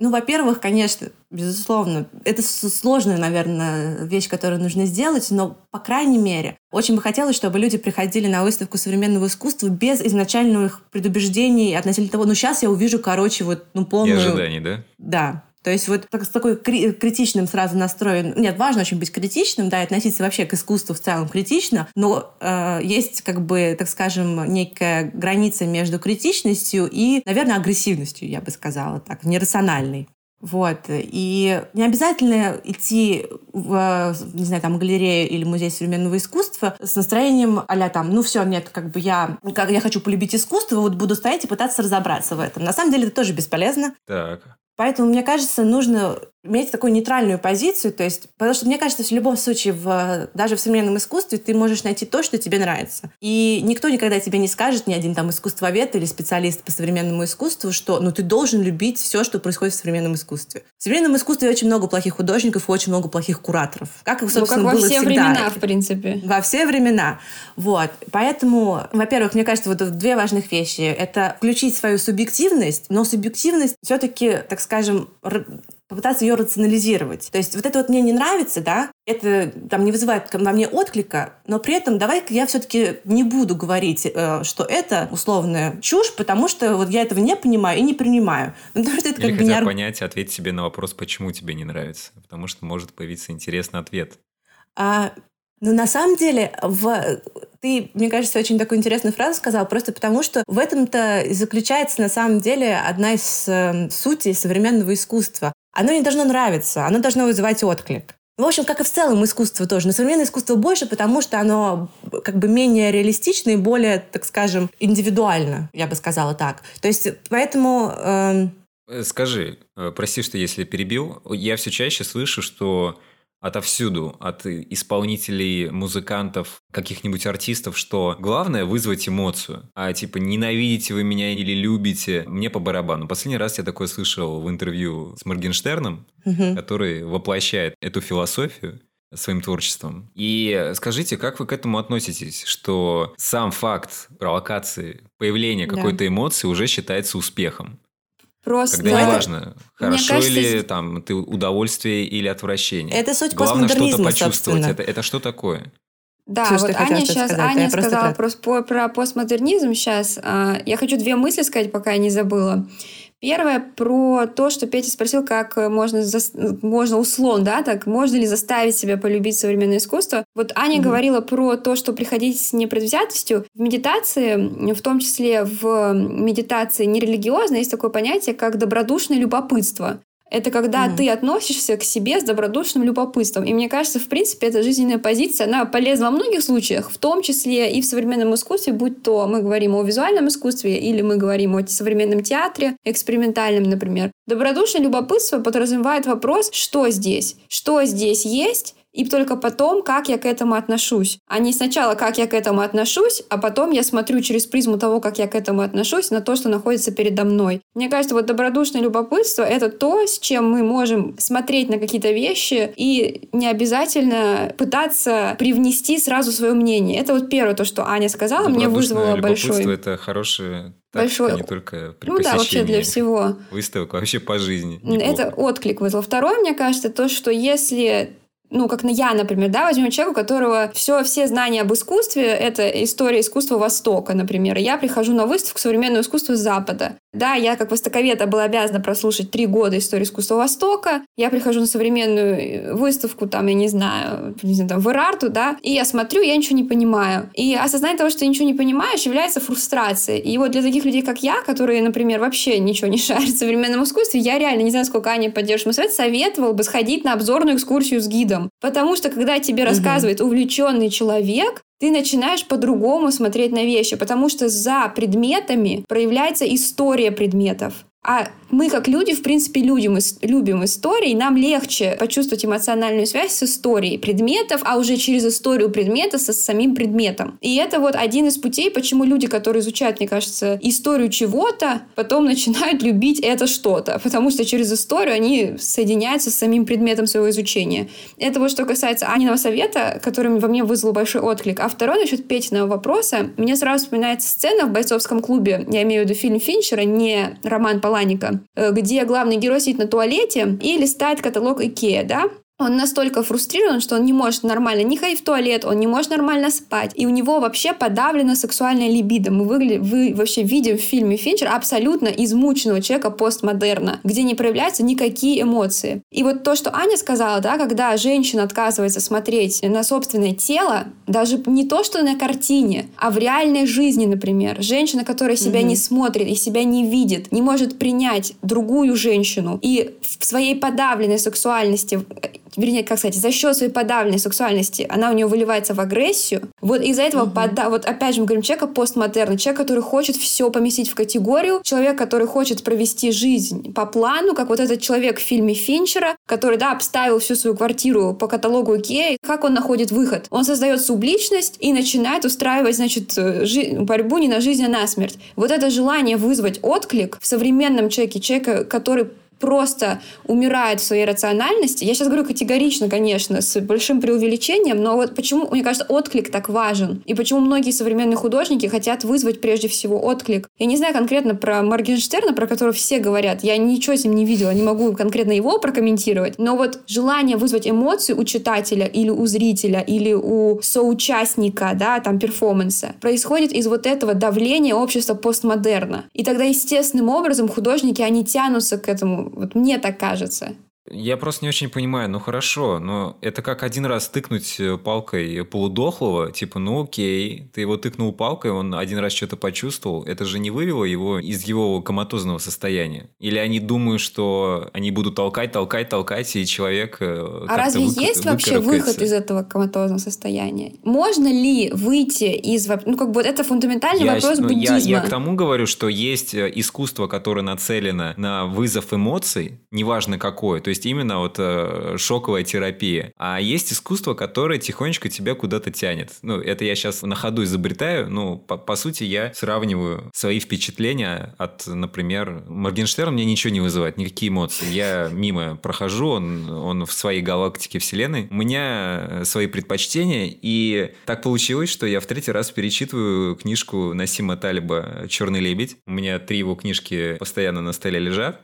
[SPEAKER 3] Ну, во-первых, конечно, безусловно, это сложная, наверное, вещь, которую нужно сделать, но, по крайней мере, очень бы хотелось, чтобы люди приходили на выставку современного искусства без изначальных предубеждений относительно того, ну, сейчас я увижу, короче, вот, ну, полную...
[SPEAKER 1] И ожиданий, да?
[SPEAKER 3] Да. То есть вот с такой критичным сразу настроен. Нет, важно очень быть критичным, да, и относиться вообще к искусству в целом критично, но э, есть как бы, так скажем, некая граница между критичностью и, наверное, агрессивностью, я бы сказала так, нерациональной. Вот. И не обязательно идти в, не знаю, там, галерею или музей современного искусства с настроением а там, ну все, нет, как бы я, как я хочу полюбить искусство, вот буду стоять и пытаться разобраться в этом. На самом деле это тоже бесполезно.
[SPEAKER 1] Так.
[SPEAKER 3] Поэтому, мне кажется, нужно иметь такую нейтральную позицию, то есть, потому что мне кажется, в любом случае, в, даже в современном искусстве ты можешь найти то, что тебе нравится. И никто никогда тебе не скажет, ни один там искусствовед или специалист по современному искусству, что ну ты должен любить все, что происходит в современном искусстве. В современном искусстве очень много плохих художников и очень много плохих кураторов. Как, собственно,
[SPEAKER 2] ну, как во
[SPEAKER 3] было
[SPEAKER 2] все
[SPEAKER 3] всегда.
[SPEAKER 2] времена, в принципе.
[SPEAKER 3] Во все времена. Вот. Поэтому, во-первых, мне кажется, вот две важных вещи. Это включить свою субъективность, но субъективность все-таки, так скажем, попытаться ее рационализировать. То есть вот это вот мне не нравится, да, это там не вызывает во мне отклика, но при этом давай-ка я все-таки не буду говорить, э, что это условная чушь, потому что вот я этого не понимаю и не принимаю.
[SPEAKER 1] Ну, потому что это Или как хотя бы не... понять, ответить себе на вопрос, почему тебе не нравится, потому что может появиться интересный ответ.
[SPEAKER 3] А, ну, на самом деле, в... ты, мне кажется, очень такую интересную фразу сказал, просто потому что в этом-то заключается на самом деле одна из э, сутей современного искусства оно не должно нравиться, оно должно вызывать отклик. В общем, как и в целом искусство тоже. Но современное искусство больше, потому что оно как бы менее реалистично и более, так скажем, индивидуально, я бы сказала так. То есть поэтому... Эм,
[SPEAKER 1] э... Скажи, э, прости, что если перебил, я все чаще слышу, что отовсюду, от исполнителей, музыкантов, каких-нибудь артистов, что главное вызвать эмоцию. А типа ненавидите вы меня или любите, мне по барабану. Последний раз я такое слышал в интервью с Моргенштерном, угу. который воплощает эту философию своим творчеством. И скажите, как вы к этому относитесь, что сам факт провокации, появления да. какой-то эмоции уже считается успехом?
[SPEAKER 2] Просто...
[SPEAKER 1] Когда неважно, хорошо кажется, или там ты удовольствие или отвращение.
[SPEAKER 3] Это суть
[SPEAKER 1] Главное что-то почувствовать. Это, это что такое?
[SPEAKER 2] Да, Все, вот Аня сейчас сказать, Аня сказала про, про постмодернизм сейчас. А, я хочу две мысли сказать, пока я не забыла. Первое про то, что Петя спросил, как можно, за... можно услон, да, так можно ли заставить себя полюбить современное искусство. Вот Аня mm-hmm. говорила про то, что приходить с непредвзятостью. В медитации, в том числе в медитации нерелигиозной, есть такое понятие, как добродушное любопытство. Это когда mm. ты относишься к себе с добродушным любопытством. И мне кажется, в принципе, эта жизненная позиция, она полезна во многих случаях, в том числе и в современном искусстве, будь то мы говорим о визуальном искусстве или мы говорим о современном театре, экспериментальном, например. Добродушное любопытство подразумевает вопрос, что здесь, что здесь есть, и только потом, как я к этому отношусь. А не сначала, как я к этому отношусь, а потом я смотрю через призму того, как я к этому отношусь, на то, что находится передо мной. Мне кажется, вот добродушное любопытство — это то, с чем мы можем смотреть на какие-то вещи и не обязательно пытаться привнести сразу свое мнение. Это вот первое то, что Аня сказала, мне вызвало большой...
[SPEAKER 1] это хорошее большой... не только при
[SPEAKER 2] Ну да, вообще для всего.
[SPEAKER 1] Выставок, вообще по жизни.
[SPEAKER 2] Это отклик вызвал. Второе, мне кажется, то, что если ну, как на я, например, да, возьмем человека, у которого все, все знания об искусстве — это история искусства Востока, например. Я прихожу на выставку современного искусства Запада. Да, я как востоковед была обязана прослушать три года истории искусства Востока. Я прихожу на современную э, выставку, там, я не знаю, не знаю, там, в Ирарту, да, и я смотрю, я ничего не понимаю. И осознание того, что ты ничего не понимаешь, является фрустрацией. И вот для таких людей, как я, которые, например, вообще ничего не шарят в современном искусстве, я реально не знаю, сколько Аня поддержит мой совет, советовал бы сходить на обзорную экскурсию с гидом. Потому что, когда тебе рассказывает увлеченный человек, ты начинаешь по-другому смотреть на вещи, потому что за предметами проявляется история предметов. А мы, как люди, в принципе, любим, любим истории, нам легче почувствовать эмоциональную связь с историей предметов, а уже через историю предмета со самим предметом. И это вот один из путей, почему люди, которые изучают, мне кажется, историю чего-то, потом начинают любить это что-то, потому что через историю они соединяются с самим предметом своего изучения. Это вот что касается Аниного совета, который во мне вызвал большой отклик. А второй насчет Петиного вопроса. Мне сразу вспоминается сцена в бойцовском клубе. Я имею в виду фильм Финчера, не роман Пол Паланика, э, где главный герой сидит на туалете и листает каталог Икея, да? Он настолько фрустрирован, что он не может нормально не ходить в туалет, он не может нормально спать. И у него вообще подавлена сексуальная либидо. Мы выгля... вы вообще видим в фильме Финчер абсолютно измученного человека постмодерна, где не проявляются никакие эмоции. И вот то, что Аня сказала, да, когда женщина отказывается смотреть на собственное тело, даже не то, что на картине, а в реальной жизни, например. Женщина, которая себя mm-hmm. не смотрит и себя не видит, не может принять другую женщину и в своей подавленной сексуальности вернее, как сказать, за счет своей подавленной сексуальности, она у нее выливается в агрессию. Вот из-за этого, угу. пода... вот опять же мы говорим, человека постмодерна, человек, который хочет все поместить в категорию, человек, который хочет провести жизнь по плану, как вот этот человек в фильме Финчера, который, да, обставил всю свою квартиру по каталогу Икея, как он находит выход? Он создает субличность и начинает устраивать, значит, э, жи... борьбу не на жизнь, а на смерть. Вот это желание вызвать отклик в современном человеке, человека, который просто умирает в своей рациональности. Я сейчас говорю категорично, конечно, с большим преувеличением, но вот почему, мне кажется, отклик так важен. И почему многие современные художники хотят вызвать прежде всего отклик. Я не знаю конкретно про Моргенштерна, про которого все говорят. Я ничего с ним не видела, не могу конкретно его прокомментировать. Но вот желание вызвать эмоции у читателя или у зрителя, или у соучастника, да, там, перформанса, происходит из вот этого давления общества постмодерна. И тогда естественным образом художники, они тянутся к этому вот мне так кажется.
[SPEAKER 1] Я просто не очень понимаю, ну хорошо, но это как один раз тыкнуть э, палкой полудохлого, типа, ну окей, ты его тыкнул палкой, он один раз что-то почувствовал, это же не вывело его из его коматозного состояния. Или они думают, что они будут толкать, толкать, толкать, и человек э,
[SPEAKER 2] А разве вы, есть вообще выход из этого коматозного состояния? Можно ли выйти из... Ну, как бы это фундаментальный я, вопрос ну, буддизма.
[SPEAKER 1] Я, я к тому говорю, что есть э, искусство, которое нацелено на вызов эмоций, неважно какое, то есть именно вот э, шоковая терапия. А есть искусство, которое тихонечко тебя куда-то тянет. Ну, это я сейчас на ходу изобретаю. Ну, по, по сути, я сравниваю свои впечатления от, например, Моргенштерн мне ничего не вызывает, никакие эмоции. Я мимо прохожу, он, он в своей галактике вселенной. У меня свои предпочтения, и так получилось, что я в третий раз перечитываю книжку Насима Талиба «Черный лебедь». У меня три его книжки постоянно на столе лежат.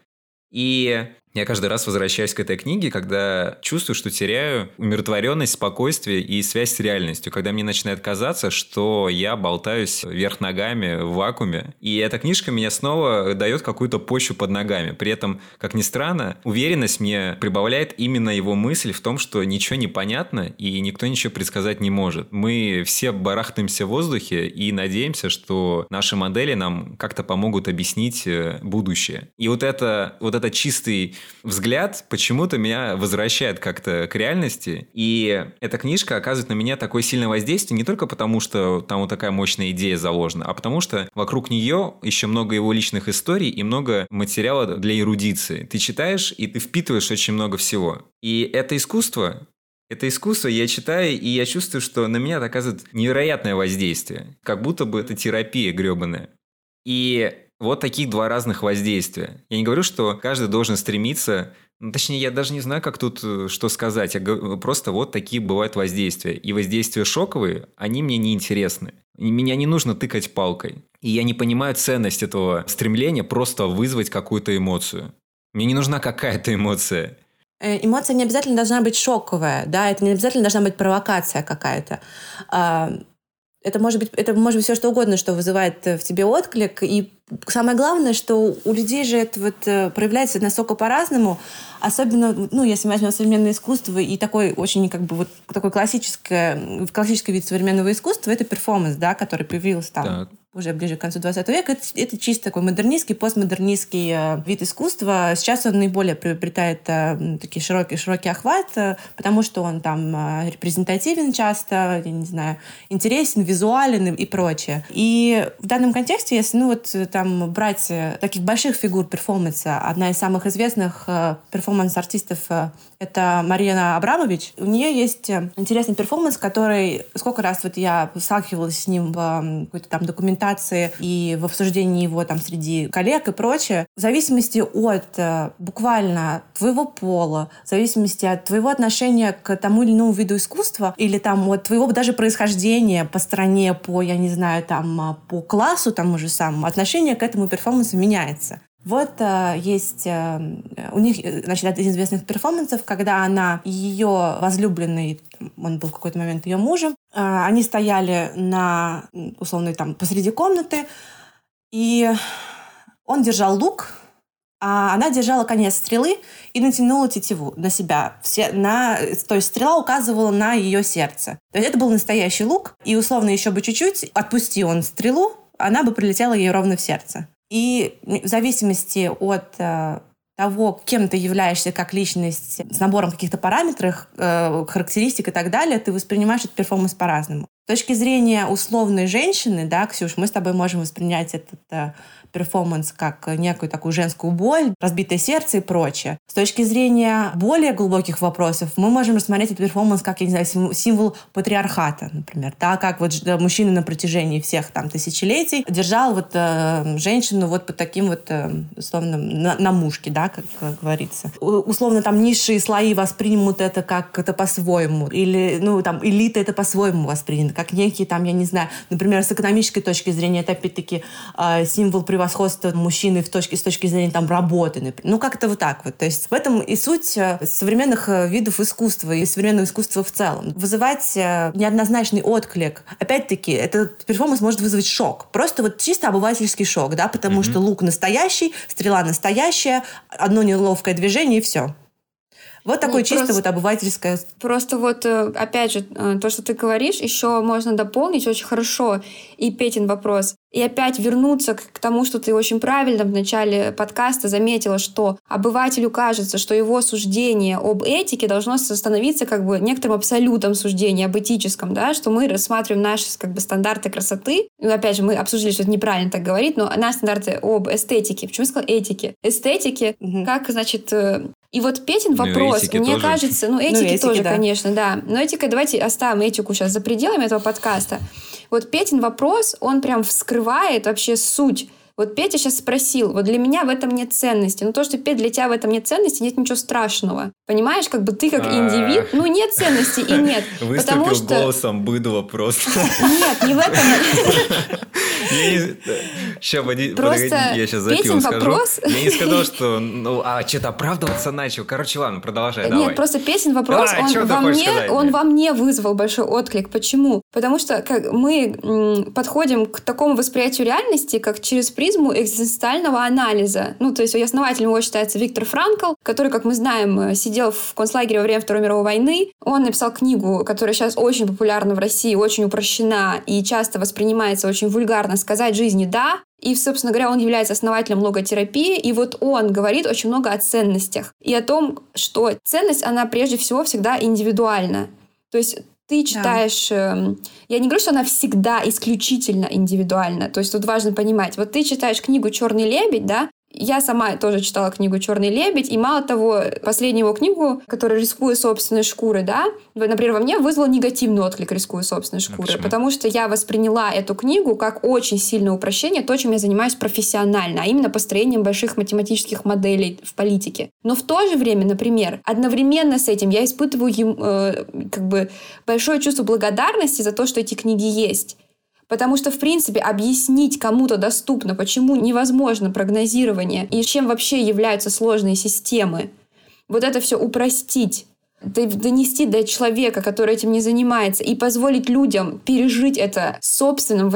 [SPEAKER 1] И я каждый раз возвращаюсь к этой книге, когда чувствую, что теряю умиротворенность, спокойствие и связь с реальностью, когда мне начинает казаться, что я болтаюсь вверх ногами в вакууме. И эта книжка меня снова дает какую-то почву под ногами. При этом, как ни странно, уверенность мне прибавляет именно его мысль в том, что ничего не понятно и никто ничего предсказать не может. Мы все барахтаемся в воздухе и надеемся, что наши модели нам как-то помогут объяснить э, будущее. И вот это, вот это чистый взгляд почему-то меня возвращает как-то к реальности. И эта книжка оказывает на меня такое сильное воздействие не только потому, что там вот такая мощная идея заложена, а потому что вокруг нее еще много его личных историй и много материала для эрудиции. Ты читаешь, и ты впитываешь очень много всего. И это искусство, это искусство я читаю, и я чувствую, что на меня это оказывает невероятное воздействие. Как будто бы это терапия гребаная. И вот таких два разных воздействия. Я не говорю, что каждый должен стремиться ну, точнее, я даже не знаю, как тут э, что сказать. Я просто вот такие бывают воздействия. И воздействия шоковые, они мне не интересны. Меня не нужно тыкать палкой. И я не понимаю ценность этого стремления просто вызвать какую-то эмоцию. Мне не нужна какая-то эмоция.
[SPEAKER 3] Э, эмоция не обязательно должна быть шоковая, да, это не обязательно должна быть провокация какая-то. Это может быть, это может быть все что угодно, что вызывает э, в тебе отклик. И самое главное, что у людей же это вот э, проявляется настолько по-разному, особенно, ну, если мы возьмем современное искусство и такой очень как бы вот такой классическое, классический вид современного искусства, это перформанс, да, который появился там так уже ближе к концу 20 века. Это, это чисто такой модернистский, постмодернистский э, вид искусства. Сейчас он наиболее приобретает э, такие широкий, широкий охват, э, потому что он там репрезентативен часто, я не знаю, интересен, визуален и, прочее. И в данном контексте, если ну вот там брать таких больших фигур перформанса, одна из самых известных перформанс-артистов это Марина Абрамович. У нее есть э, интересный перформанс, который сколько раз вот я сталкивалась с ним в какой-то там документации и в обсуждении его там среди коллег и прочее. В зависимости от э, буквально твоего пола, в зависимости от твоего отношения к тому или иному виду искусства или там от твоего даже происхождения по стране, по, я не знаю, там, по классу тому же самому, отношение к этому перформансу меняется. Вот э, есть э, у них, значит, один из известных перформансов, когда она, ее возлюбленный, он был в какой-то момент ее мужем, э, они стояли на, условно, там, посреди комнаты, и он держал лук, а она держала конец стрелы и натянула тетиву на себя. Все, на, то есть стрела указывала на ее сердце. То есть это был настоящий лук, и условно еще бы чуть-чуть, отпусти он стрелу, она бы прилетела ей ровно в сердце. И в зависимости от э, того, кем ты являешься как личность, с набором каких-то параметров, э, характеристик и так далее, ты воспринимаешь этот перформанс по-разному. С точки зрения условной женщины, да, Ксюш, мы с тобой можем воспринять этот э, перформанс как некую такую женскую боль, разбитое сердце и прочее. С точки зрения более глубоких вопросов, мы можем рассмотреть этот перформанс как, я не знаю, символ патриархата, например. Так как вот мужчина на протяжении всех там тысячелетий держал вот э, женщину вот под таким вот, э, условно, на, на мушке, да, как, как говорится. Условно там низшие слои воспримут это как это по-своему. Или, ну, там, элита это по-своему воспринята. Как некие там, я не знаю, например, с экономической точки зрения, это опять-таки э, символ приватности превосходство мужчины в точке, с точки зрения там, работы. Например. Ну, как-то вот так вот. То есть в этом и суть э, современных э, видов искусства и современного искусства в целом. Вызывать э, неоднозначный отклик. Опять-таки, этот перформанс может вызвать шок. Просто вот чисто обывательский шок, да, потому mm-hmm. что лук настоящий, стрела настоящая, одно неловкое движение и все. Вот ну, такое чисто вот обывательское.
[SPEAKER 2] Просто вот, опять же, то, что ты говоришь, еще можно дополнить очень хорошо. И Петин вопрос. И опять вернуться к тому, что ты очень правильно в начале подкаста заметила, что обывателю кажется, что его суждение об этике должно становиться как бы некоторым абсолютом суждения об этическом, да, что мы рассматриваем наши как бы стандарты красоты. Ну, опять же, мы обсудили, что это неправильно так говорить, но наши стандарты об эстетике. Почему я сказала этике? Эстетике, угу. как, значит, э, и вот Петин ну, вопрос, ну, мне тоже. кажется, ну, этики, ну, этики тоже, да. конечно, да. Но этика, давайте оставим этику сейчас за пределами этого подкаста. Вот Петин вопрос, он прям вскрывает вообще суть вот Петя сейчас спросил, вот для меня в этом нет ценности. Но то, что, Петя, для тебя в этом нет ценности, нет ничего страшного. Понимаешь, как бы ты как индивид, ну нет ценности и нет.
[SPEAKER 1] Выступил потому что... голосом быдло просто.
[SPEAKER 2] Нет, не в этом.
[SPEAKER 1] Сейчас, подожди, я сейчас за пивом скажу. Я не сказал, что, ну, а что-то оправдываться начал. Короче, ладно, продолжай, давай.
[SPEAKER 2] Нет, просто песен вопрос, он во мне, он во мне вызвал большой отклик. Почему? Потому что мы подходим к такому восприятию реальности, как через приз призму экзистенциального анализа. Ну, то есть основателем его считается Виктор Франкл, который, как мы знаем, э, сидел в концлагере во время Второй мировой войны. Он написал книгу, которая сейчас очень популярна в России, очень упрощена и часто воспринимается очень вульгарно «Сказать жизни да», и, собственно говоря, он является основателем логотерапии, и вот он говорит очень много о ценностях и о том, что ценность, она прежде всего всегда индивидуальна. То есть ты читаешь... Да. Эм, я не говорю, что она всегда исключительно индивидуальна. То есть тут важно понимать. Вот ты читаешь книгу «Черный лебедь», да, я сама тоже читала книгу «Черный лебедь», и мало того, последнюю его книгу, которая «Рискуя собственной шкурой», да, например, во мне вызвал негативный отклик «Рискуя собственной а шкурой», а потому что я восприняла эту книгу как очень сильное упрощение, то, чем я занимаюсь профессионально, а именно построением больших математических моделей в политике. Но в то же время, например, одновременно с этим я испытываю э, как бы большое чувство благодарности за то, что эти книги есть. Потому что, в принципе, объяснить кому-то доступно, почему невозможно прогнозирование и чем вообще являются сложные системы, вот это все упростить, донести до человека, который этим не занимается, и позволить людям пережить это в собственном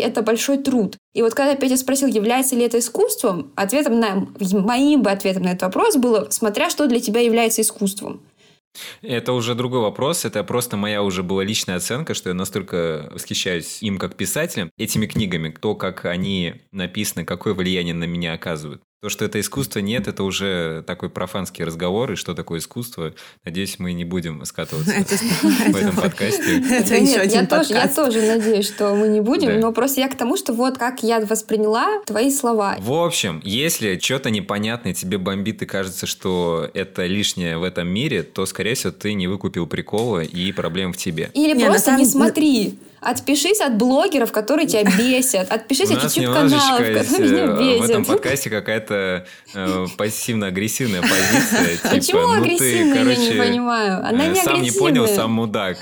[SPEAKER 2] это большой труд. И вот когда Петя спросил, является ли это искусством, ответом на, моим бы ответом на этот вопрос было, смотря что для тебя является искусством.
[SPEAKER 1] Это уже другой вопрос. Это просто моя уже была личная оценка, что я настолько восхищаюсь им как писателем, этими книгами, то, как они написаны, какое влияние на меня оказывают. То, что это искусство, нет, это уже такой профанский разговор, и что такое искусство, надеюсь, мы не будем скатываться в этом подкасте.
[SPEAKER 2] Это еще один подкаст. Я тоже надеюсь, что мы не будем, но просто я к тому, что вот как я восприняла твои слова.
[SPEAKER 1] В общем, если что-то непонятное тебе бомбит и кажется, что это лишнее в этом мире, то, скорее всего, ты не выкупил прикола и проблем в тебе.
[SPEAKER 2] Или просто не смотри. Отпишись от блогеров, которые тебя бесят. Отпишись от YouTube-каналов, которые меня бесят.
[SPEAKER 1] В этом подкасте какая-то э, пассивно-агрессивная позиция.
[SPEAKER 2] Почему типа, ну агрессивная, я не понимаю. Она
[SPEAKER 1] э,
[SPEAKER 2] не
[SPEAKER 1] Сам
[SPEAKER 2] не
[SPEAKER 1] понял, сам мудак.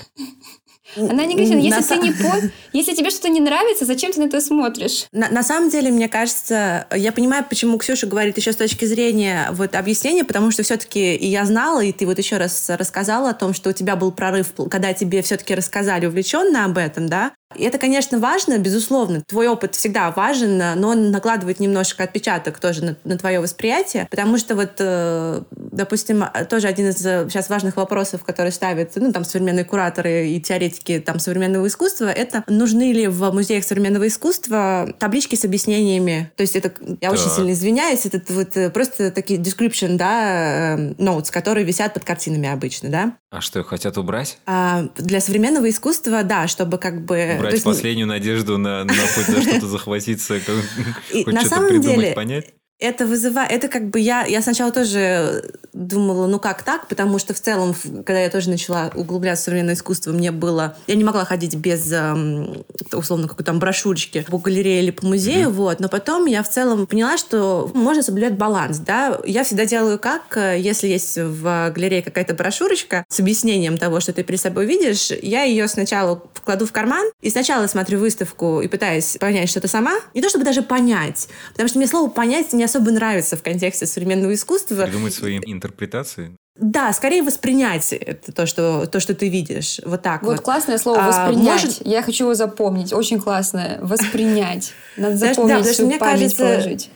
[SPEAKER 2] Она негативная. Если на ты не по... Если тебе что-то не нравится, зачем ты на это смотришь?
[SPEAKER 3] На, на самом деле, мне кажется, я понимаю, почему Ксюша говорит еще с точки зрения вот объяснения, потому что все-таки и я знала, и ты вот еще раз рассказала о том, что у тебя был прорыв, когда тебе все-таки рассказали увлеченно об этом, да, и это, конечно, важно, безусловно. Твой опыт всегда важен, но он накладывает немножко отпечаток тоже на, на твое восприятие, потому что вот, э, допустим, тоже один из сейчас важных вопросов, который ставят, ну, там, современные кураторы и теоретики там современного искусства, это нужны ли в музеях современного искусства таблички с объяснениями. То есть это, я так. очень сильно извиняюсь, это вот э, просто такие description, да, э, notes, которые висят под картинами обычно, да.
[SPEAKER 1] А что, хотят убрать?
[SPEAKER 3] А, для современного искусства, да, чтобы как бы
[SPEAKER 1] брать есть, последнюю надежду на, на хоть за что-то захватиться, хоть что-то придумать, понять?
[SPEAKER 3] Это вызывает, это как бы я, я сначала тоже думала, ну как так, потому что в целом, когда я тоже начала углубляться в современное искусство, мне было, я не могла ходить без, эм, условно, какой-то там брошюрочки по галерее или по музею, mm-hmm. вот, но потом я в целом поняла, что можно соблюдать баланс, да, я всегда делаю как, э, если есть в галерее какая-то брошюрочка с объяснением того, что ты перед собой видишь, я ее сначала кладу в карман и сначала смотрю выставку и пытаюсь понять что-то сама, не то чтобы даже понять, потому что мне слово понять не особо нравится в контексте современного искусства.
[SPEAKER 1] Придумать свои интерпретации.
[SPEAKER 3] Да, скорее воспринять это, то, что, то, что ты видишь. Вот так вот.
[SPEAKER 2] Вот классное слово «воспринять». А, может... Я хочу его запомнить. Очень классное. «Воспринять». Надо запомнить, да, всю память кажется, положить.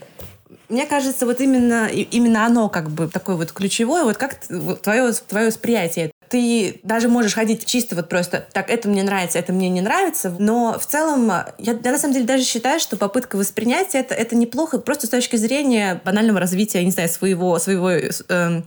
[SPEAKER 3] Мне кажется, вот именно, именно оно как бы такое вот ключевое, вот как твое, твое восприятие. Ты даже можешь ходить чисто вот просто так, это мне нравится, это мне не нравится, но в целом я, я на самом деле даже считаю, что попытка воспринять это, это неплохо, просто с точки зрения банального развития, я не знаю, своего, своего э, э,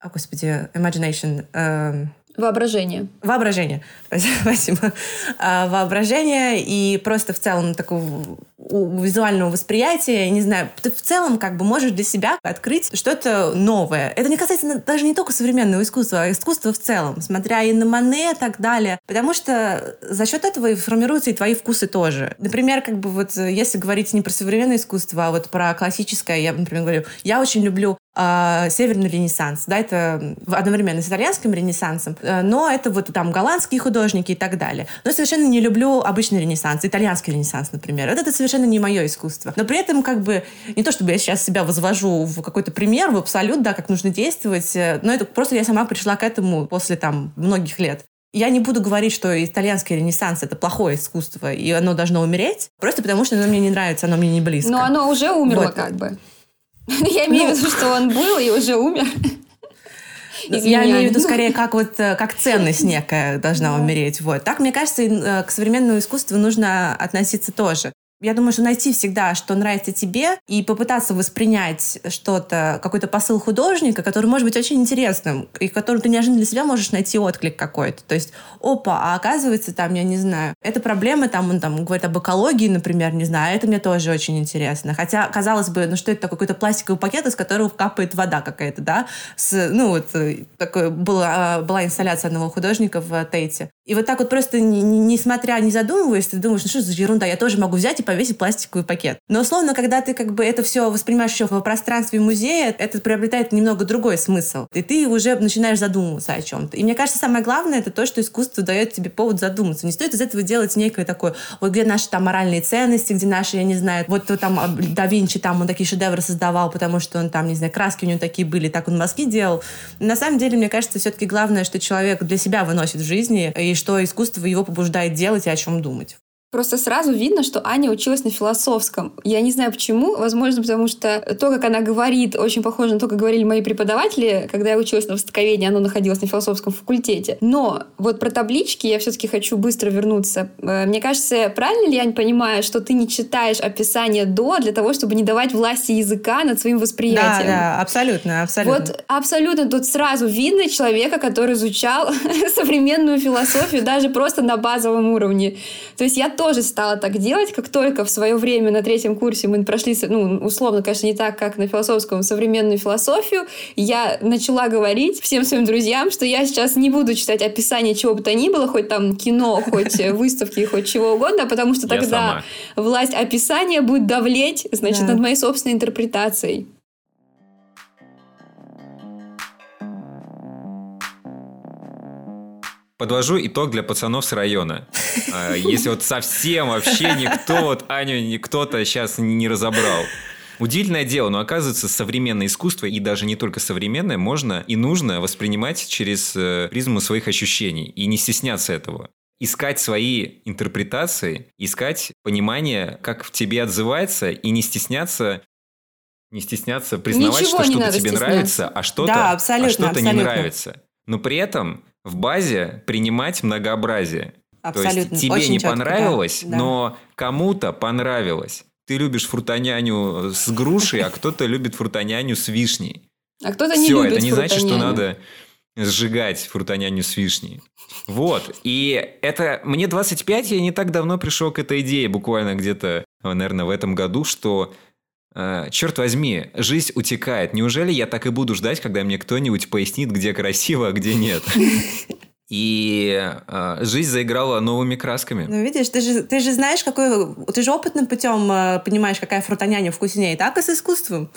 [SPEAKER 3] о, господи, imagination, э,
[SPEAKER 2] Воображение.
[SPEAKER 3] Воображение. Спасибо. А, воображение и просто в целом такого визуального восприятия, не знаю, ты в целом как бы можешь для себя открыть что-то новое. Это не касается даже не только современного искусства, а искусства в целом, смотря и на Мане и так далее. Потому что за счет этого и формируются и твои вкусы тоже. Например, как бы вот если говорить не про современное искусство, а вот про классическое, я, например, говорю, я очень люблю э, северный ренессанс, да, это одновременно с итальянским ренессансом, э, но это вот там голландские художники и так далее. Но совершенно не люблю обычный ренессанс, итальянский ренессанс, например. Вот это совершенно не мое искусство. Но при этом как бы не то, чтобы я сейчас себя возвожу в какой-то пример, в абсолют, да, как нужно действовать, э, но это просто я сама пришла к этому после там многих лет. Я не буду говорить, что итальянский ренессанс — это плохое искусство, и оно должно умереть, просто потому что оно мне не нравится, оно мне не близко.
[SPEAKER 2] Но оно уже умерло вот. как бы. Я имею в виду, что он был и уже умер.
[SPEAKER 3] Я имею в виду скорее как вот э, как ценность некая должна умереть. Вот. Так, мне кажется, э, к современному искусству нужно относиться тоже. Я думаю, что найти всегда, что нравится тебе, и попытаться воспринять что-то, какой-то посыл художника, который может быть очень интересным, и который ты неожиданно для себя можешь найти отклик какой-то. То есть, опа, а оказывается, там, я не знаю, эта проблема, там, он там говорит об экологии, например, не знаю, это мне тоже очень интересно. Хотя, казалось бы, ну что это какой-то пластиковый пакет, из которого капает вода какая-то, да? С, ну вот, э, такое, была, была инсталляция одного художника в Тейте. И вот так вот просто, не, не, не задумываясь, ты думаешь, ну что за ерунда, я тоже могу взять и повесить пластиковый пакет. Но условно, когда ты как бы это все воспринимаешь еще в пространстве музея, это приобретает немного другой смысл. И ты уже начинаешь задумываться о чем-то. И мне кажется, самое главное это то, что искусство дает тебе повод задуматься. Не стоит из этого делать некое такое, вот где наши там моральные ценности, где наши, я не знаю, вот там да Винчи там он такие шедевры создавал, потому что он там, не знаю, краски у него такие были, так он мазки делал. На самом деле, мне кажется, все-таки главное, что человек для себя выносит в жизни, и что искусство его побуждает делать и о чем думать.
[SPEAKER 2] Просто сразу видно, что Аня училась на философском. Я не знаю почему. Возможно, потому что то, как она говорит, очень похоже на то, как говорили мои преподаватели, когда я училась на востоковедении, оно находилось на философском факультете. Но вот про таблички я все-таки хочу быстро вернуться. Э, мне кажется, правильно ли я понимаю, что ты не читаешь описание до для того, чтобы не давать власти языка над своим восприятием?
[SPEAKER 3] Да, да, абсолютно, абсолютно.
[SPEAKER 2] Вот абсолютно тут сразу видно человека, который изучал современную философию даже просто на базовом уровне. То есть я тоже стала так делать, как только в свое время на третьем курсе мы прошли, ну, условно, конечно, не так, как на философском, современную философию, я начала говорить всем своим друзьям, что я сейчас не буду читать описание чего бы то ни было, хоть там кино, хоть выставки, хоть чего угодно, потому что тогда власть описания будет давлеть, значит, над моей собственной интерпретацией.
[SPEAKER 1] Подвожу итог для пацанов с района. А, если вот совсем вообще никто, вот Аню кто-то сейчас не разобрал. Удивительное дело, но оказывается, современное искусство, и даже не только современное, можно и нужно воспринимать через э, призму своих ощущений, и не стесняться этого. Искать свои интерпретации, искать понимание, как в тебе отзывается, и не стесняться не стесняться признавать,
[SPEAKER 2] Ничего
[SPEAKER 1] что что-то тебе нравится, а что-то,
[SPEAKER 3] Да,
[SPEAKER 1] а
[SPEAKER 3] абсолютно,
[SPEAKER 1] что-то не
[SPEAKER 3] абсолютно.
[SPEAKER 1] нравится. Но при этом в базе принимать многообразие. То
[SPEAKER 3] Абсолютно.
[SPEAKER 1] есть тебе
[SPEAKER 3] Очень
[SPEAKER 1] не
[SPEAKER 3] четко,
[SPEAKER 1] понравилось,
[SPEAKER 3] да, да.
[SPEAKER 1] но кому-то понравилось. Ты любишь фрутоняню с грушей, а кто-то любит фрутоняню с вишней.
[SPEAKER 2] А кто-то не
[SPEAKER 1] Все,
[SPEAKER 2] любит
[SPEAKER 1] это не значит, что надо сжигать фрутоняню с вишней. Вот. И это... Мне 25, я не так давно пришел к этой идее, буквально где-то, наверное, в этом году, что черт возьми, жизнь утекает. Неужели я так и буду ждать, когда мне кто-нибудь пояснит, где красиво, а где нет? И э, жизнь заиграла новыми красками.
[SPEAKER 3] Ну, видишь, ты же, ты же знаешь, какой... Ты же опытным путем э, понимаешь, какая фрутоняня вкуснее. Так и с искусством.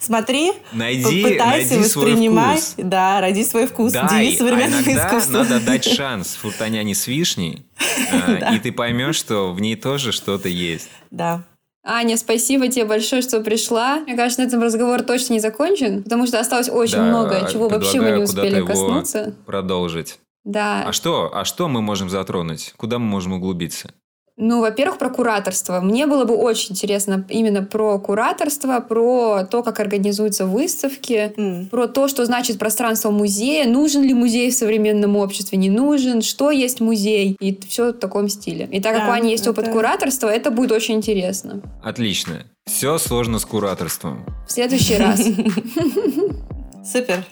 [SPEAKER 3] Смотри,
[SPEAKER 1] Найди,
[SPEAKER 3] попытайся
[SPEAKER 1] найди свой
[SPEAKER 3] воспринимать.
[SPEAKER 1] вкус.
[SPEAKER 3] Да, роди свой вкус.
[SPEAKER 1] Да,
[SPEAKER 3] Девиз
[SPEAKER 1] а
[SPEAKER 3] современного
[SPEAKER 1] иногда
[SPEAKER 3] искусства.
[SPEAKER 1] надо дать шанс фрутоняне с вишней, э, и ты поймешь, что в ней тоже что-то есть.
[SPEAKER 3] Да.
[SPEAKER 2] Аня, спасибо тебе большое, что пришла. Мне кажется, на этом разговор точно не закончен, потому что осталось очень
[SPEAKER 1] Да,
[SPEAKER 2] много, чего вообще мы не успели коснуться.
[SPEAKER 1] Продолжить.
[SPEAKER 2] Да.
[SPEAKER 1] А что, а что мы можем затронуть? Куда мы можем углубиться?
[SPEAKER 2] Ну, во-первых, про кураторство. Мне было бы очень интересно именно про кураторство, про то, как организуются выставки,
[SPEAKER 3] М.
[SPEAKER 2] про то, что значит пространство музея, нужен ли музей в современном обществе, не нужен, что есть музей, и все в таком стиле. И так как
[SPEAKER 3] Да,
[SPEAKER 2] у Ани есть опыт
[SPEAKER 3] это-
[SPEAKER 2] кураторства, это будет очень интересно.
[SPEAKER 1] Отлично. Все сложно с кураторством.
[SPEAKER 2] В следующий раз.
[SPEAKER 3] Супер.